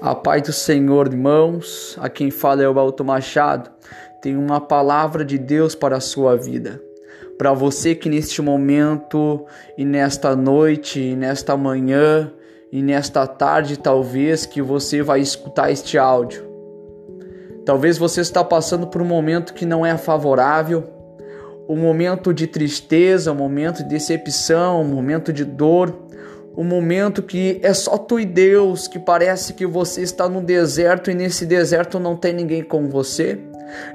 A paz do Senhor, irmãos, a quem fala é o Alto Machado, tem uma palavra de Deus para a sua vida. Para você que neste momento e nesta noite, e nesta manhã e nesta tarde, talvez que você vai escutar este áudio. Talvez você está passando por um momento que não é favorável, um momento de tristeza, um momento de decepção, um momento de dor, um momento que é só tu e Deus, que parece que você está no deserto e nesse deserto não tem ninguém com você.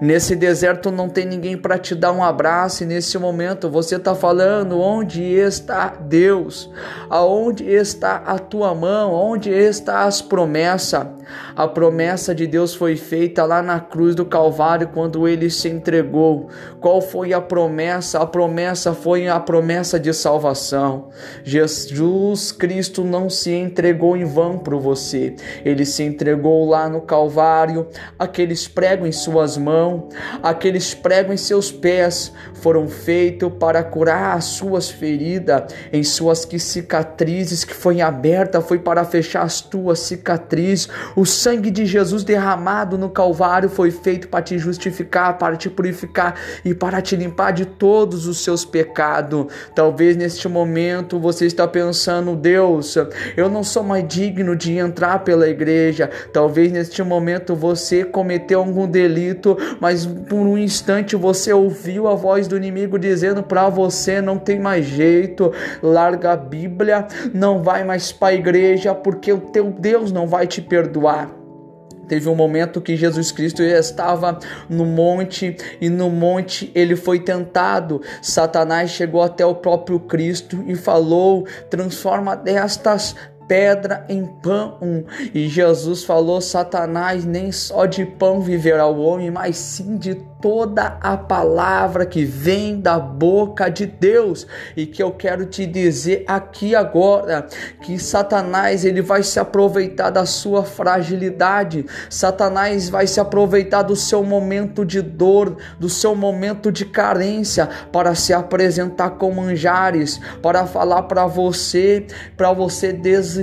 Nesse deserto não tem ninguém para te dar um abraço e nesse momento você está falando onde está Deus, aonde está a tua mão, onde está as promessas. A promessa de Deus foi feita lá na cruz do Calvário quando ele se entregou. Qual foi a promessa? A promessa foi a promessa de salvação. Jesus Cristo não se entregou em vão para você. Ele se entregou lá no Calvário, aqueles pregos em suas mãos mão, aqueles pregos em seus pés foram feitos para curar as suas feridas, em suas cicatrizes que foi aberta, foi para fechar as tuas cicatrizes. O sangue de Jesus derramado no Calvário foi feito para te justificar, para te purificar e para te limpar de todos os seus pecados. Talvez neste momento você está pensando, Deus, eu não sou mais digno de entrar pela igreja. Talvez neste momento você cometeu algum delito mas por um instante você ouviu a voz do inimigo dizendo para você: não tem mais jeito, larga a Bíblia, não vai mais para a igreja, porque o teu Deus não vai te perdoar. Teve um momento que Jesus Cristo estava no monte e no monte ele foi tentado. Satanás chegou até o próprio Cristo e falou: transforma destas pedra em pão. E Jesus falou: Satanás, nem só de pão viverá o homem, mas sim de toda a palavra que vem da boca de Deus. E que eu quero te dizer aqui agora que Satanás ele vai se aproveitar da sua fragilidade. Satanás vai se aproveitar do seu momento de dor, do seu momento de carência para se apresentar com manjares, para falar para você, para você desistir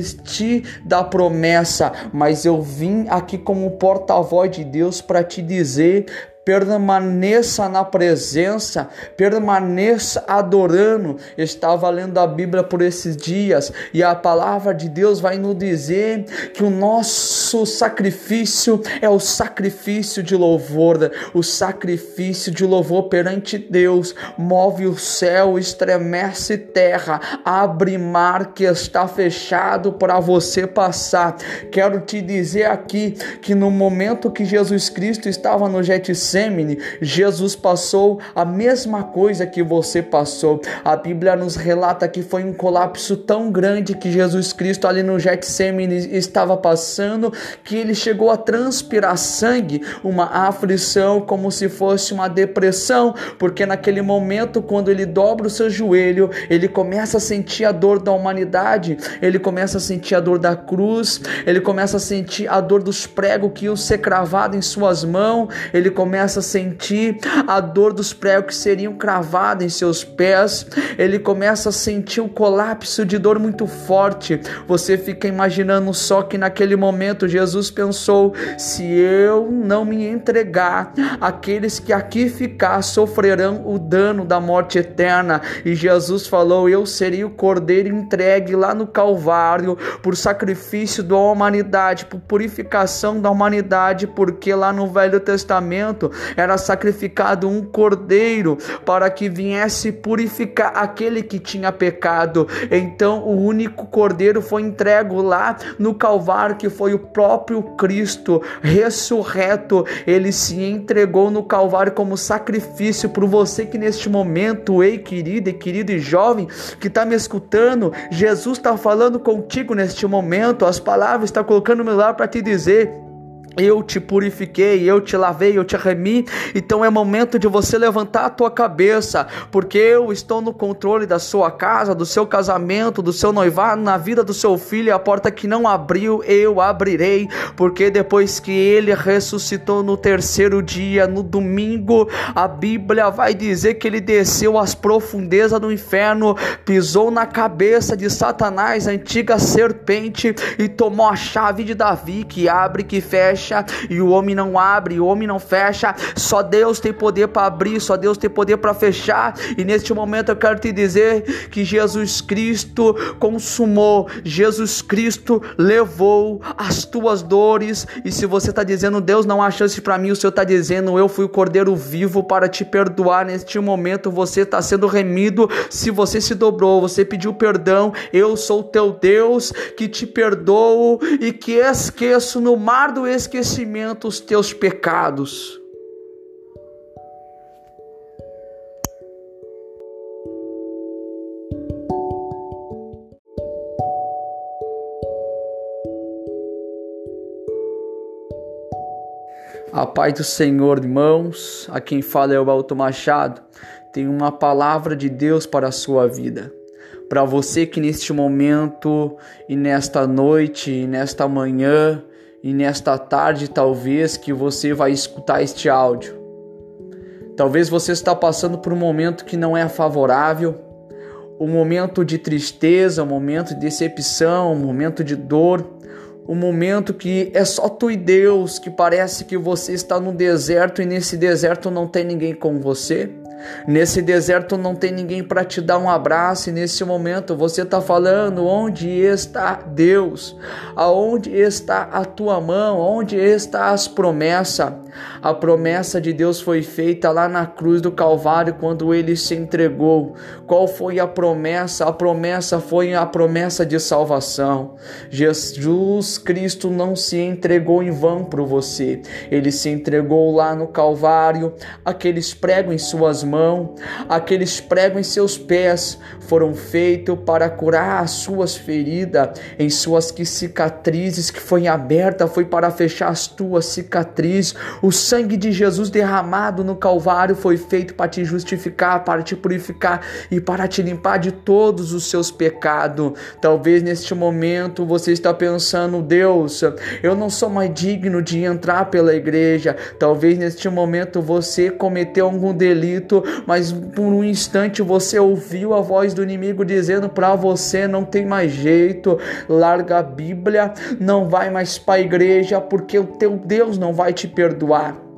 da promessa, mas eu vim aqui como porta-voz de Deus para te dizer permaneça na presença, permaneça adorando. Estava lendo a Bíblia por esses dias e a palavra de Deus vai nos dizer que o nosso sacrifício é o sacrifício de louvor, o sacrifício de louvor perante Deus, move o céu, estremece terra, abre mar que está fechado para você passar. Quero te dizer aqui que no momento que Jesus Cristo estava no Getsemane, Getsemane, Jesus passou a mesma coisa que você passou. A Bíblia nos relata que foi um colapso tão grande que Jesus Cristo ali no Getsemane estava passando que ele chegou a transpirar sangue, uma aflição como se fosse uma depressão, porque naquele momento quando ele dobra o seu joelho, ele começa a sentir a dor da humanidade, ele começa a sentir a dor da cruz, ele começa a sentir a dor dos pregos que iam ser cravados em suas mãos, ele começa começa a sentir a dor dos pregos que seriam cravados em seus pés, ele começa a sentir um colapso de dor muito forte. Você fica imaginando só que naquele momento Jesus pensou: se eu não me entregar, aqueles que aqui ficar sofrerão o dano da morte eterna. E Jesus falou: eu seria o cordeiro entregue lá no Calvário por sacrifício da humanidade, por purificação da humanidade, porque lá no Velho Testamento era sacrificado um cordeiro para que viesse purificar aquele que tinha pecado. Então o único cordeiro foi entregue lá no Calvário, que foi o próprio Cristo ressurreto. Ele se entregou no Calvário como sacrifício para você que neste momento, ei querido e querido e jovem que está me escutando, Jesus está falando contigo neste momento. As palavras está colocando no meu para te dizer eu te purifiquei, eu te lavei, eu te remi. Então é momento de você levantar a tua cabeça, porque eu estou no controle da sua casa, do seu casamento, do seu noivado, na vida do seu filho. A porta que não abriu, eu abrirei, porque depois que ele ressuscitou no terceiro dia, no domingo, a Bíblia vai dizer que ele desceu às profundezas do inferno, pisou na cabeça de Satanás, a antiga serpente, e tomou a chave de Davi que abre, que fecha fecha e o homem não abre, o homem não fecha. Só Deus tem poder para abrir, só Deus tem poder para fechar. E neste momento eu quero te dizer que Jesus Cristo consumou, Jesus Cristo levou as tuas dores. E se você está dizendo, Deus não há chance para mim, o Senhor está dizendo, eu fui o Cordeiro vivo para te perdoar. Neste momento você está sendo remido. Se você se dobrou, você pediu perdão, eu sou teu Deus que te perdoo e que esqueço no mar do esquecimento esquecimento os teus pecados. A paz do Senhor, irmãos, a quem fala é o Alto Machado, tem uma palavra de Deus para a sua vida. Para você que neste momento e nesta noite e nesta manhã e nesta tarde talvez que você vai escutar este áudio. Talvez você está passando por um momento que não é favorável, um momento de tristeza, um momento de decepção, um momento de dor, um momento que é só tu e Deus, que parece que você está no deserto e nesse deserto não tem ninguém com você. Nesse deserto não tem ninguém para te dar um abraço e nesse momento você está falando onde está Deus, aonde está a tua mão, onde está as promessas. A promessa de Deus foi feita lá na cruz do Calvário quando ele se entregou. Qual foi a promessa? A promessa foi a promessa de salvação. Jesus Cristo não se entregou em vão para você. Ele se entregou lá no Calvário. Aqueles pregos em suas mãos, aqueles pregos em seus pés foram feitos para curar as suas feridas, em suas cicatrizes que foi aberta, foi para fechar as tuas cicatrizes. O sangue de Jesus derramado no Calvário foi feito para te justificar, para te purificar e para te limpar de todos os seus pecados. Talvez neste momento você está pensando, Deus, eu não sou mais digno de entrar pela igreja. Talvez neste momento você cometeu algum delito, mas por um instante você ouviu a voz do inimigo dizendo para você não tem mais jeito, larga a Bíblia, não vai mais para a igreja porque o teu Deus não vai te perdoar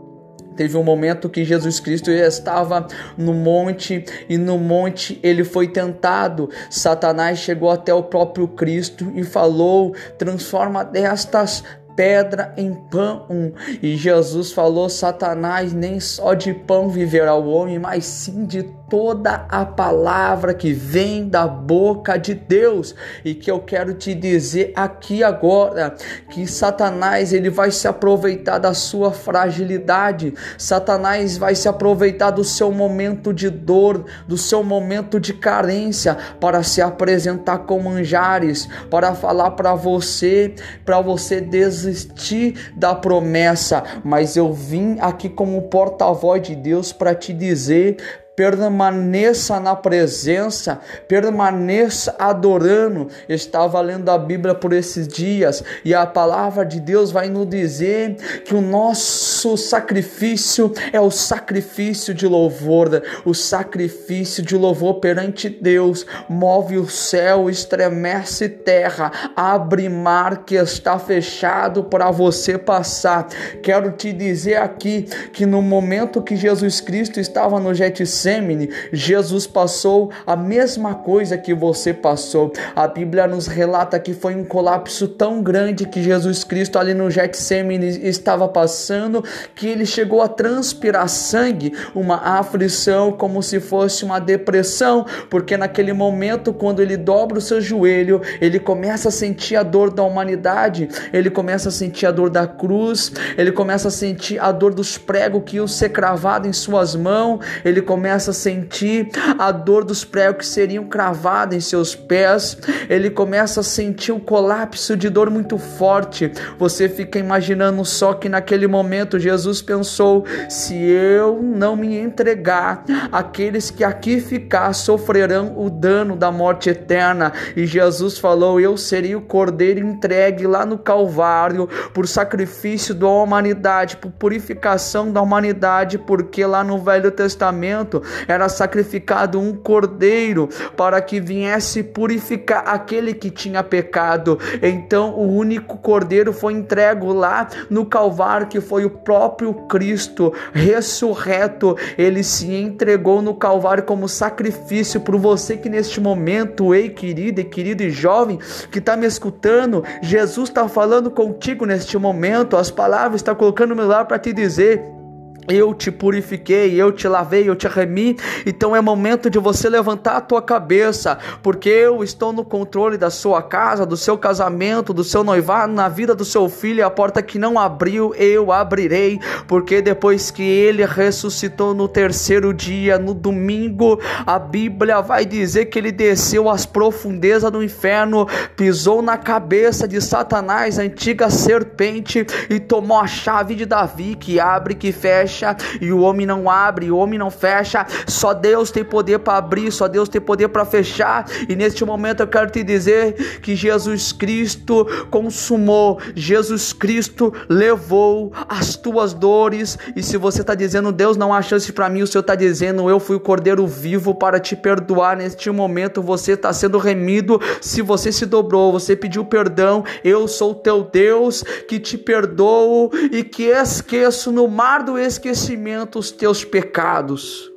Teve um momento que Jesus Cristo estava no monte e no monte ele foi tentado. Satanás chegou até o próprio Cristo e falou: transforma destas pedra em pão. E Jesus falou: Satanás, nem só de pão viverá o homem, mas sim de toda a palavra que vem da boca de Deus. E que eu quero te dizer aqui agora que Satanás ele vai se aproveitar da sua fragilidade. Satanás vai se aproveitar do seu momento de dor, do seu momento de carência para se apresentar com manjares, para falar para você, para você desistir da promessa, mas eu vim aqui como porta-voz de Deus para te dizer permaneça na presença, permaneça adorando. Estava lendo a Bíblia por esses dias e a palavra de Deus vai nos dizer que o nosso sacrifício é o sacrifício de louvor, o sacrifício de louvor perante Deus, move o céu, estremece terra, abre mar que está fechado para você passar. Quero te dizer aqui que no momento que Jesus Cristo estava no Getsemane, Getsemane, Jesus passou a mesma coisa que você passou. A Bíblia nos relata que foi um colapso tão grande que Jesus Cristo ali no Getsemane estava passando, que ele chegou a transpirar sangue, uma aflição como se fosse uma depressão, porque naquele momento quando ele dobra o seu joelho, ele começa a sentir a dor da humanidade, ele começa a sentir a dor da cruz, ele começa a sentir a dor dos pregos que iam ser cravados em suas mãos, ele começa começa a sentir a dor dos pregos que seriam cravados em seus pés, ele começa a sentir um colapso de dor muito forte. Você fica imaginando só que naquele momento Jesus pensou: se eu não me entregar, aqueles que aqui ficar sofrerão o dano da morte eterna. E Jesus falou: Eu seria o cordeiro entregue lá no Calvário por sacrifício da humanidade, por purificação da humanidade, porque lá no Velho Testamento era sacrificado um cordeiro para que viesse purificar aquele que tinha pecado. Então o único cordeiro foi entregue lá no Calvário, que foi o próprio Cristo ressurreto. Ele se entregou no Calvário como sacrifício para você que neste momento, ei querido e querido e jovem que está me escutando, Jesus está falando contigo neste momento. As palavras está colocando no meu para te dizer eu te purifiquei, eu te lavei, eu te remi. Então é momento de você levantar a tua cabeça, porque eu estou no controle da sua casa, do seu casamento, do seu noivado, na vida do seu filho. A porta que não abriu, eu abrirei, porque depois que ele ressuscitou no terceiro dia, no domingo, a Bíblia vai dizer que ele desceu às profundezas do inferno, pisou na cabeça de Satanás, a antiga serpente, e tomou a chave de Davi, que abre, que fecha fecha e o homem não abre, o homem não fecha. Só Deus tem poder para abrir, só Deus tem poder para fechar. E neste momento eu quero te dizer que Jesus Cristo consumou, Jesus Cristo levou as tuas dores. E se você está dizendo Deus não há chance para mim, o Senhor está dizendo eu fui o Cordeiro vivo para te perdoar. Neste momento você está sendo remido. Se você se dobrou, você pediu perdão, eu sou teu Deus que te perdoo e que esqueço no mar do esquecimento esquecimento os teus pecados.